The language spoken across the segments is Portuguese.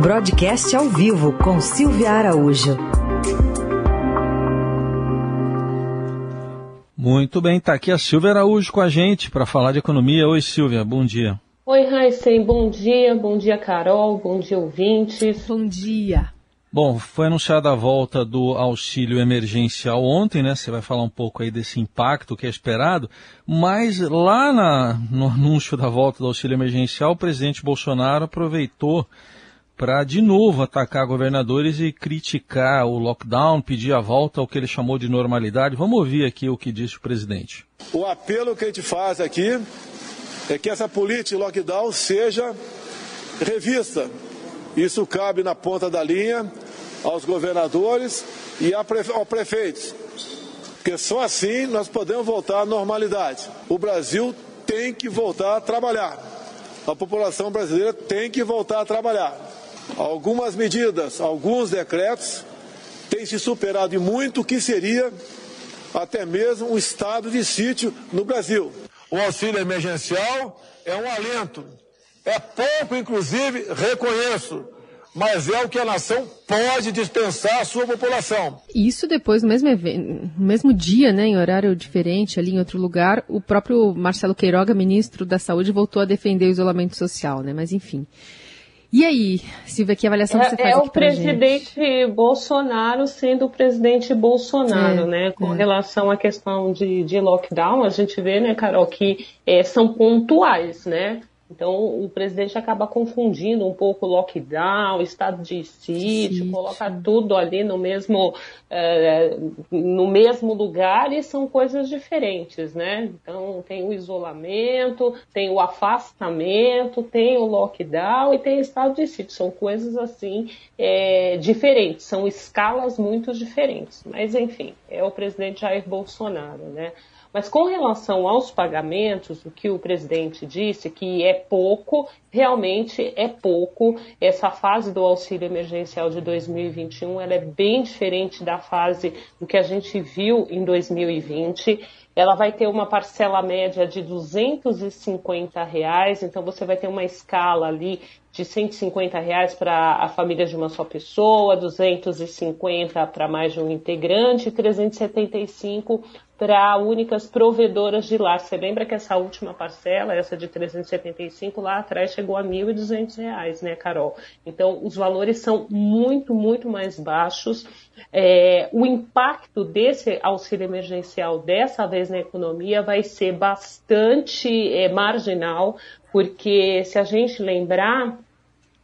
Broadcast ao vivo com Silvia Araújo. Muito bem, está aqui a Silvia Araújo com a gente para falar de economia. Oi, Silvia, bom dia. Oi, Raíssen, bom dia. Bom dia, Carol. Bom dia, ouvintes. Bom dia. Bom, foi anunciada a volta do auxílio emergencial ontem, né? Você vai falar um pouco aí desse impacto que é esperado, mas lá na, no anúncio da volta do auxílio emergencial, o presidente Bolsonaro aproveitou para de novo atacar governadores e criticar o lockdown, pedir a volta ao que ele chamou de normalidade. Vamos ouvir aqui o que disse o presidente. O apelo que a gente faz aqui é que essa política de lockdown seja revista. Isso cabe na ponta da linha aos governadores e aos prefeitos. Porque só assim nós podemos voltar à normalidade. O Brasil tem que voltar a trabalhar. A população brasileira tem que voltar a trabalhar. Algumas medidas, alguns decretos têm se superado em muito o que seria até mesmo um estado de sítio no Brasil. O auxílio emergencial é um alento. É pouco, inclusive, reconheço, mas é o que a nação pode dispensar à sua população. Isso depois, no mesmo, evento, no mesmo dia, né, em horário diferente, ali em outro lugar, o próprio Marcelo Queiroga, ministro da Saúde, voltou a defender o isolamento social, né? Mas enfim. E aí, Silvia, que avaliação é, você faz É o presidente gente? Bolsonaro sendo o presidente Bolsonaro, é, né? Com é. relação à questão de, de lockdown, a gente vê, né, Carol, que é, são pontuais, né? Então, o presidente acaba confundindo um pouco o lockdown, estado de sítio, Sim. coloca tudo ali no mesmo, é, no mesmo lugar e são coisas diferentes, né? Então, tem o isolamento, tem o afastamento, tem o lockdown e tem o estado de sítio. São coisas, assim, é, diferentes, são escalas muito diferentes. Mas, enfim, é o presidente Jair Bolsonaro, né? Mas com relação aos pagamentos, o que o presidente disse que é pouco, realmente é pouco. Essa fase do auxílio emergencial de 2021 ela é bem diferente da fase do que a gente viu em 2020 ela vai ter uma parcela média de 250 reais, então você vai ter uma escala ali de 150 reais para a família de uma só pessoa, 250 para mais de um integrante, 375 para únicas provedoras de lar. Você lembra que essa última parcela, essa de 375 lá atrás chegou a R$ 1.200, né, Carol? Então os valores são muito, muito mais baixos. É, o impacto desse auxílio emergencial dessa vez na economia vai ser bastante é, marginal, porque se a gente lembrar,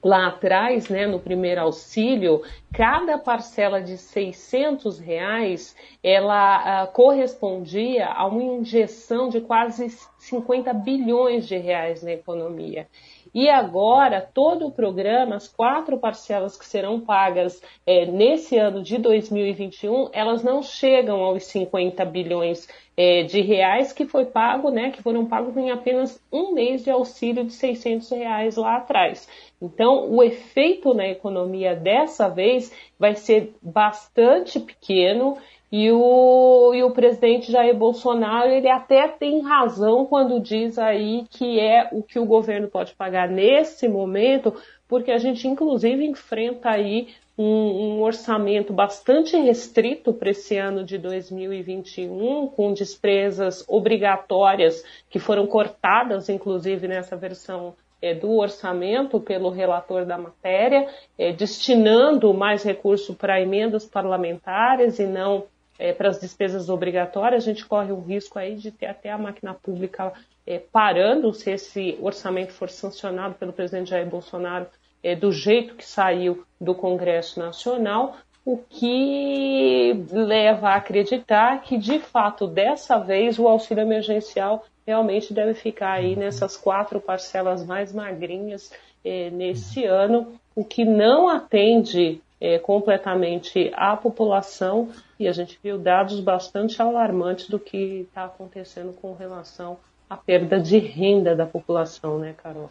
lá atrás, né, no primeiro auxílio, cada parcela de 600 reais, ela uh, correspondia a uma injeção de quase 50 bilhões de reais na economia. E agora, todo o programa, as quatro parcelas que serão pagas é, nesse ano de 2021, elas não chegam aos 50 bilhões é, de reais que foi pago, né, que foram pagos em apenas um mês de auxílio de 600 reais lá atrás. Então, o efeito na economia dessa vez vai ser bastante pequeno e o, e o presidente Jair Bolsonaro, ele até tem razão quando diz aí que é o que o governo pode pagar nesse momento, porque a gente inclusive enfrenta aí um, um orçamento bastante restrito para esse ano de 2021, com despesas obrigatórias que foram cortadas, inclusive nessa versão é, do orçamento pelo relator da matéria, é, destinando mais recurso para emendas parlamentares e não é, para as despesas obrigatórias, a gente corre o risco aí de ter até a máquina pública é, parando se esse orçamento for sancionado pelo presidente Jair Bolsonaro é, do jeito que saiu do Congresso Nacional, o que leva a acreditar que, de fato, dessa vez o auxílio emergencial realmente deve ficar aí nessas quatro parcelas mais magrinhas é, nesse ano, o que não atende é, completamente a população e a gente viu dados bastante alarmantes do que está acontecendo com relação à perda de renda da população, né, Carol?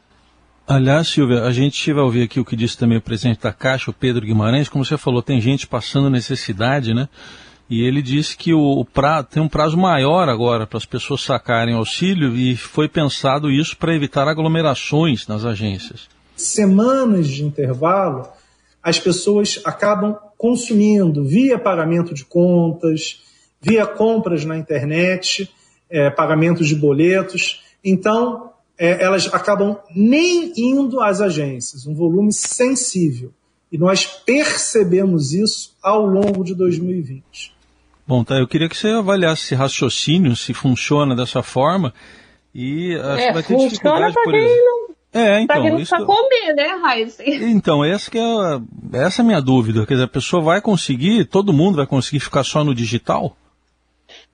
Aliás, Silvia, a gente vai ouvir aqui o que disse também o presidente da Caixa, o Pedro Guimarães, como você falou, tem gente passando necessidade, né? E ele disse que o, o pra, tem um prazo maior agora para as pessoas sacarem auxílio e foi pensado isso para evitar aglomerações nas agências. semanas de intervalo, as pessoas acabam consumindo via pagamento de contas, via compras na internet, é, pagamentos de boletos. Então, é, elas acabam nem indo às agências, um volume sensível. E nós percebemos isso ao longo de 2020. Bom, tá, eu queria que você avaliasse esse raciocínio, se funciona dessa forma. E acho é, que vai ter dificuldade, por exemplo. Não... É, então. Pra isso... comer, né, Raíssa? Então, essa, que é, essa é a minha dúvida. Quer dizer, a pessoa vai conseguir, todo mundo vai conseguir ficar só no digital?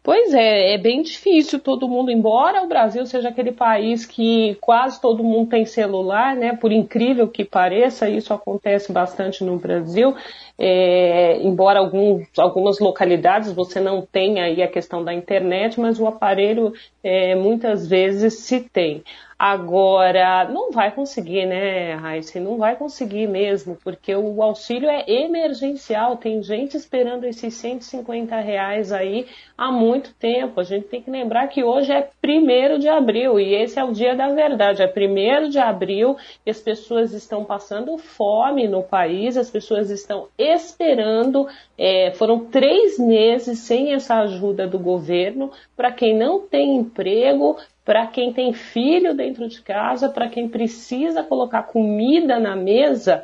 Pois é, é bem difícil todo mundo, embora o Brasil seja aquele país que quase todo mundo tem celular, né? Por incrível que pareça, isso acontece bastante no Brasil. É, embora alguns, algumas localidades você não tenha aí a questão da internet, mas o aparelho é, muitas vezes se tem. Agora, não vai conseguir, né, Raíssa? Não vai conseguir mesmo, porque o auxílio é emergencial. Tem gente esperando esses 150 reais aí há muito tempo. A gente tem que lembrar que hoje é 1 de abril e esse é o dia da verdade. É 1 de abril e as pessoas estão passando fome no país, as pessoas estão esperando. É, foram três meses sem essa ajuda do governo. Para quem não tem emprego, para quem tem filho dentro de casa, para quem precisa colocar comida na mesa,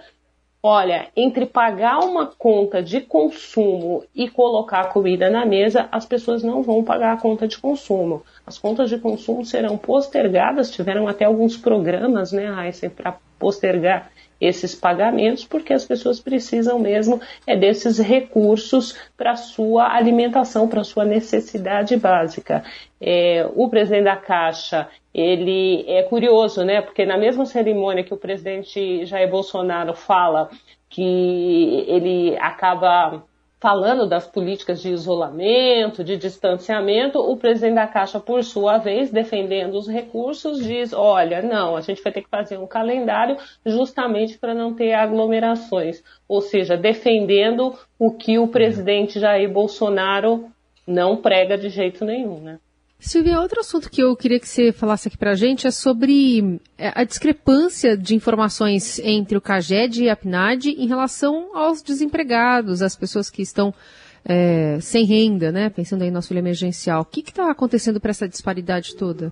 olha, entre pagar uma conta de consumo e colocar comida na mesa, as pessoas não vão pagar a conta de consumo. As contas de consumo serão postergadas, tiveram até alguns programas, né, Raíssa, para postergar esses pagamentos, porque as pessoas precisam mesmo é desses recursos para sua alimentação, para sua necessidade básica. É, o presidente da Caixa, ele é curioso, né? Porque na mesma cerimônia que o presidente Jair Bolsonaro fala que ele acaba falando das políticas de isolamento, de distanciamento, o presidente da Caixa, por sua vez, defendendo os recursos, diz: olha, não, a gente vai ter que fazer um calendário justamente para não ter aglomerações. Ou seja, defendendo o que o presidente Jair Bolsonaro não prega de jeito nenhum, né? Silvia, outro assunto que eu queria que você falasse aqui para a gente é sobre é, a discrepância de informações entre o CAGED e a PNAD em relação aos desempregados, as pessoas que estão é, sem renda, né? Pensando aí no auxílio emergencial. O que está acontecendo para essa disparidade toda?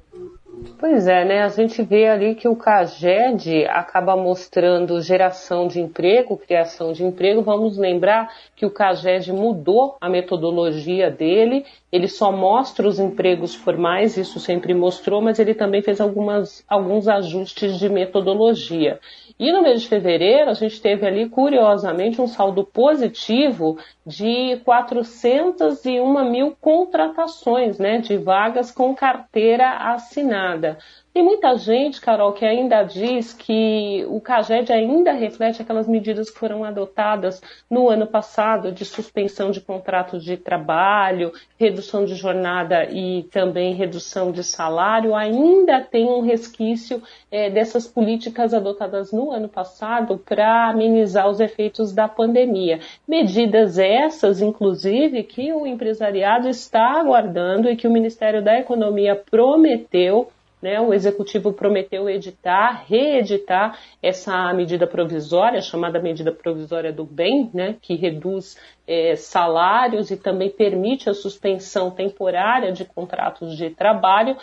Pois é, né? A gente vê ali que o CAGED acaba mostrando geração de emprego, criação de emprego. Vamos lembrar que o CAGED mudou a metodologia dele, ele só mostra os empregos formais, isso sempre mostrou, mas ele também fez algumas, alguns ajustes de metodologia. E no mês de fevereiro, a gente teve ali, curiosamente, um saldo positivo de 401 mil contratações né, de vagas com carteira assinada. Tem muita gente, Carol, que ainda diz que o CAGED ainda reflete aquelas medidas que foram adotadas no ano passado de suspensão de contratos de trabalho, redução de jornada e também redução de salário. Ainda tem um resquício é, dessas políticas adotadas no ano passado para amenizar os efeitos da pandemia. Medidas essas, inclusive, que o empresariado está aguardando e que o Ministério da Economia prometeu né, o executivo prometeu editar, reeditar essa medida provisória, chamada medida provisória do bem, né, que reduz é, salários e também permite a suspensão temporária de contratos de trabalho,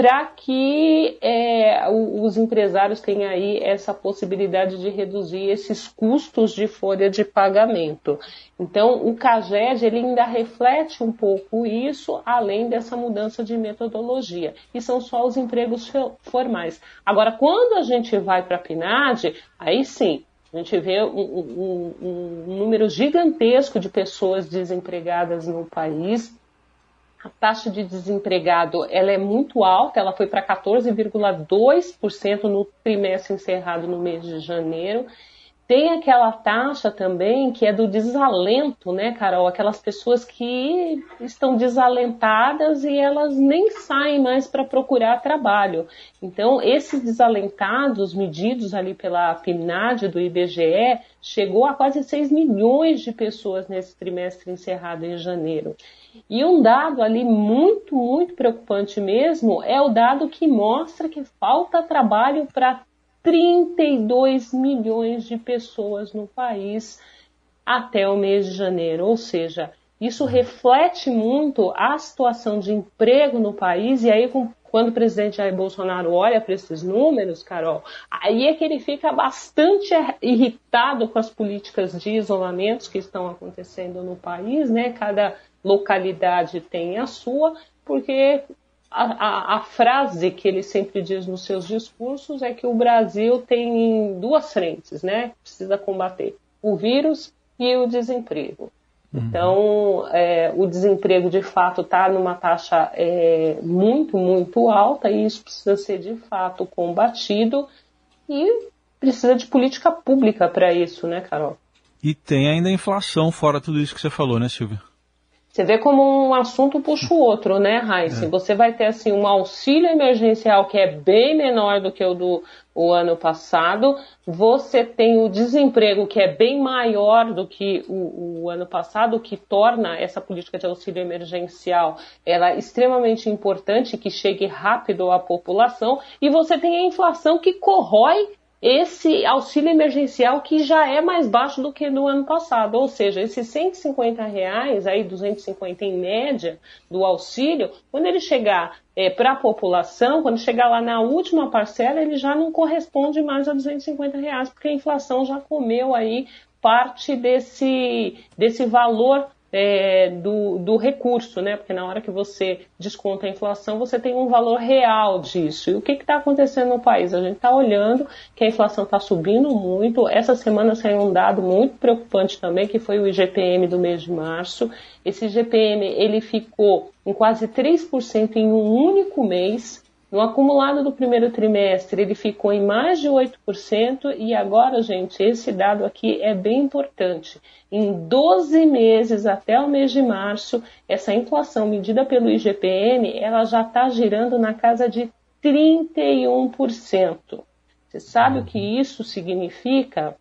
para que é, os empresários tenham aí essa possibilidade de reduzir esses custos de folha de pagamento. Então, o CAGED ele ainda reflete um pouco isso, além dessa mudança de metodologia. E são só os empregos formais. Agora, quando a gente vai para a PNAD, aí sim, a gente vê um, um, um número gigantesco de pessoas desempregadas no país a taxa de desempregado ela é muito alta, ela foi para 14,2% no trimestre encerrado no mês de janeiro. Tem aquela taxa também que é do desalento, né, Carol? Aquelas pessoas que estão desalentadas e elas nem saem mais para procurar trabalho. Então, esses desalentados, medidos ali pela PNAD do IBGE, chegou a quase 6 milhões de pessoas nesse trimestre encerrado em janeiro. E um dado ali muito, muito preocupante mesmo é o dado que mostra que falta trabalho para 32 milhões de pessoas no país até o mês de janeiro. Ou seja, isso reflete muito a situação de emprego no país, e aí, quando o presidente Jair Bolsonaro olha para esses números, Carol, aí é que ele fica bastante irritado com as políticas de isolamento que estão acontecendo no país, né? Cada localidade tem a sua, porque a, a, a, frase que ele sempre diz nos seus discursos é que o Brasil tem duas frentes, né? Precisa combater o vírus e o desemprego. Uhum. Então, é, o desemprego de fato está numa taxa é, muito, muito alta e isso precisa ser de fato combatido e precisa de política pública para isso, né, Carol? E tem ainda a inflação, fora tudo isso que você falou, né, Silvia? Você vê como um assunto puxa o outro, né, Raíssa? É. Você vai ter assim um auxílio emergencial que é bem menor do que o do o ano passado. Você tem o desemprego que é bem maior do que o, o ano passado, o que torna essa política de auxílio emergencial ela extremamente importante, que chegue rápido à população. E você tem a inflação que corrói esse auxílio emergencial que já é mais baixo do que no ano passado, ou seja, esses 150 reais, aí 250 em média do auxílio, quando ele chegar é, para a população, quando chegar lá na última parcela, ele já não corresponde mais a 250 reais, porque a inflação já comeu aí parte desse, desse valor é, do, do, recurso, né? Porque na hora que você desconta a inflação, você tem um valor real disso. E o que está acontecendo no país? A gente está olhando que a inflação está subindo muito. Essa semana saiu um dado muito preocupante também, que foi o IGPM do mês de março. Esse IGPM ele ficou em quase 3% em um único mês. No acumulado do primeiro trimestre, ele ficou em mais de 8%, e agora, gente, esse dado aqui é bem importante. Em 12 meses até o mês de março, essa inflação medida pelo IGPM, ela já está girando na casa de 31%. Você sabe o que isso significa?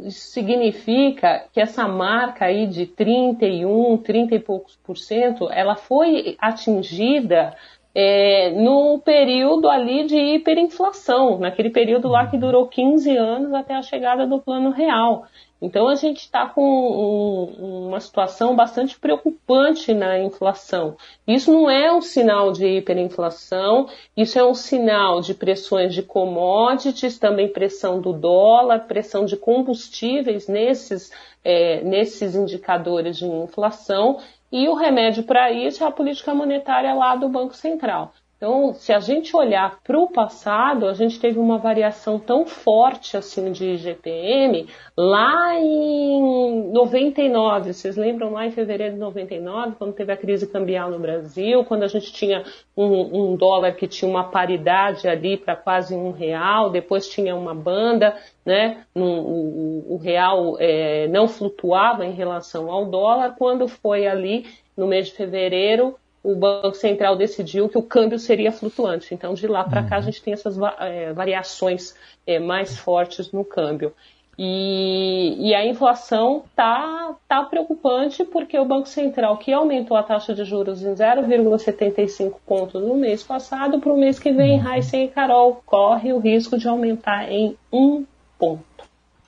Isso significa que essa marca aí de 31, 30 e poucos por cento, ela foi atingida é, no período ali de hiperinflação, naquele período lá que durou 15 anos até a chegada do plano real. Então a gente está com um, uma situação bastante preocupante na inflação. Isso não é um sinal de hiperinflação, isso é um sinal de pressões de commodities, também pressão do dólar, pressão de combustíveis nesses, é, nesses indicadores de inflação e o remédio para isso é a política monetária lá do Banco Central. Então, se a gente olhar para o passado, a gente teve uma variação tão forte assim de IGPM lá em 99. Vocês lembram lá em fevereiro de 99, quando teve a crise cambial no Brasil, quando a gente tinha um, um dólar que tinha uma paridade ali para quase um real, depois tinha uma banda, né? o, o, real é, não flutuava em relação ao dólar. Quando foi ali no mês de fevereiro, o Banco Central decidiu que o câmbio seria flutuante. Então, de lá para cá, a uhum. gente tem essas é, variações é, mais fortes no câmbio. E, e a inflação está tá preocupante porque o Banco Central, que aumentou a taxa de juros em 0,75 pontos no mês passado, para o mês que vem, Heisen uhum. e Carol corre o risco de aumentar em um ponto.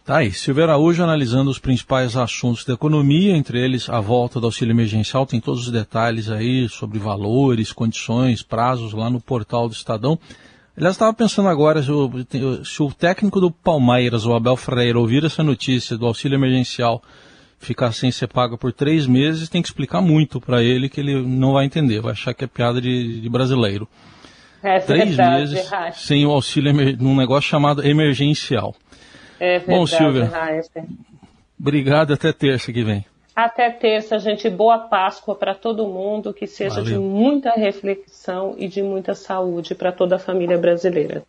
Tá aí, Silvio Araújo analisando os principais assuntos da economia, entre eles a volta do auxílio emergencial, tem todos os detalhes aí sobre valores, condições, prazos lá no portal do Estadão. Aliás, estava pensando agora se o, se o, técnico do Palmeiras, o Abel Freire, ouvir essa notícia do auxílio emergencial ficar sem ser pago por três meses, tem que explicar muito para ele que ele não vai entender, vai achar que é piada de, de brasileiro. É três meses sem o auxílio num negócio chamado emergencial. É verdade, Bom, Silvia, obrigado. Até terça que vem. Até terça, gente. Boa Páscoa para todo mundo. Que seja Valeu. de muita reflexão e de muita saúde para toda a família brasileira.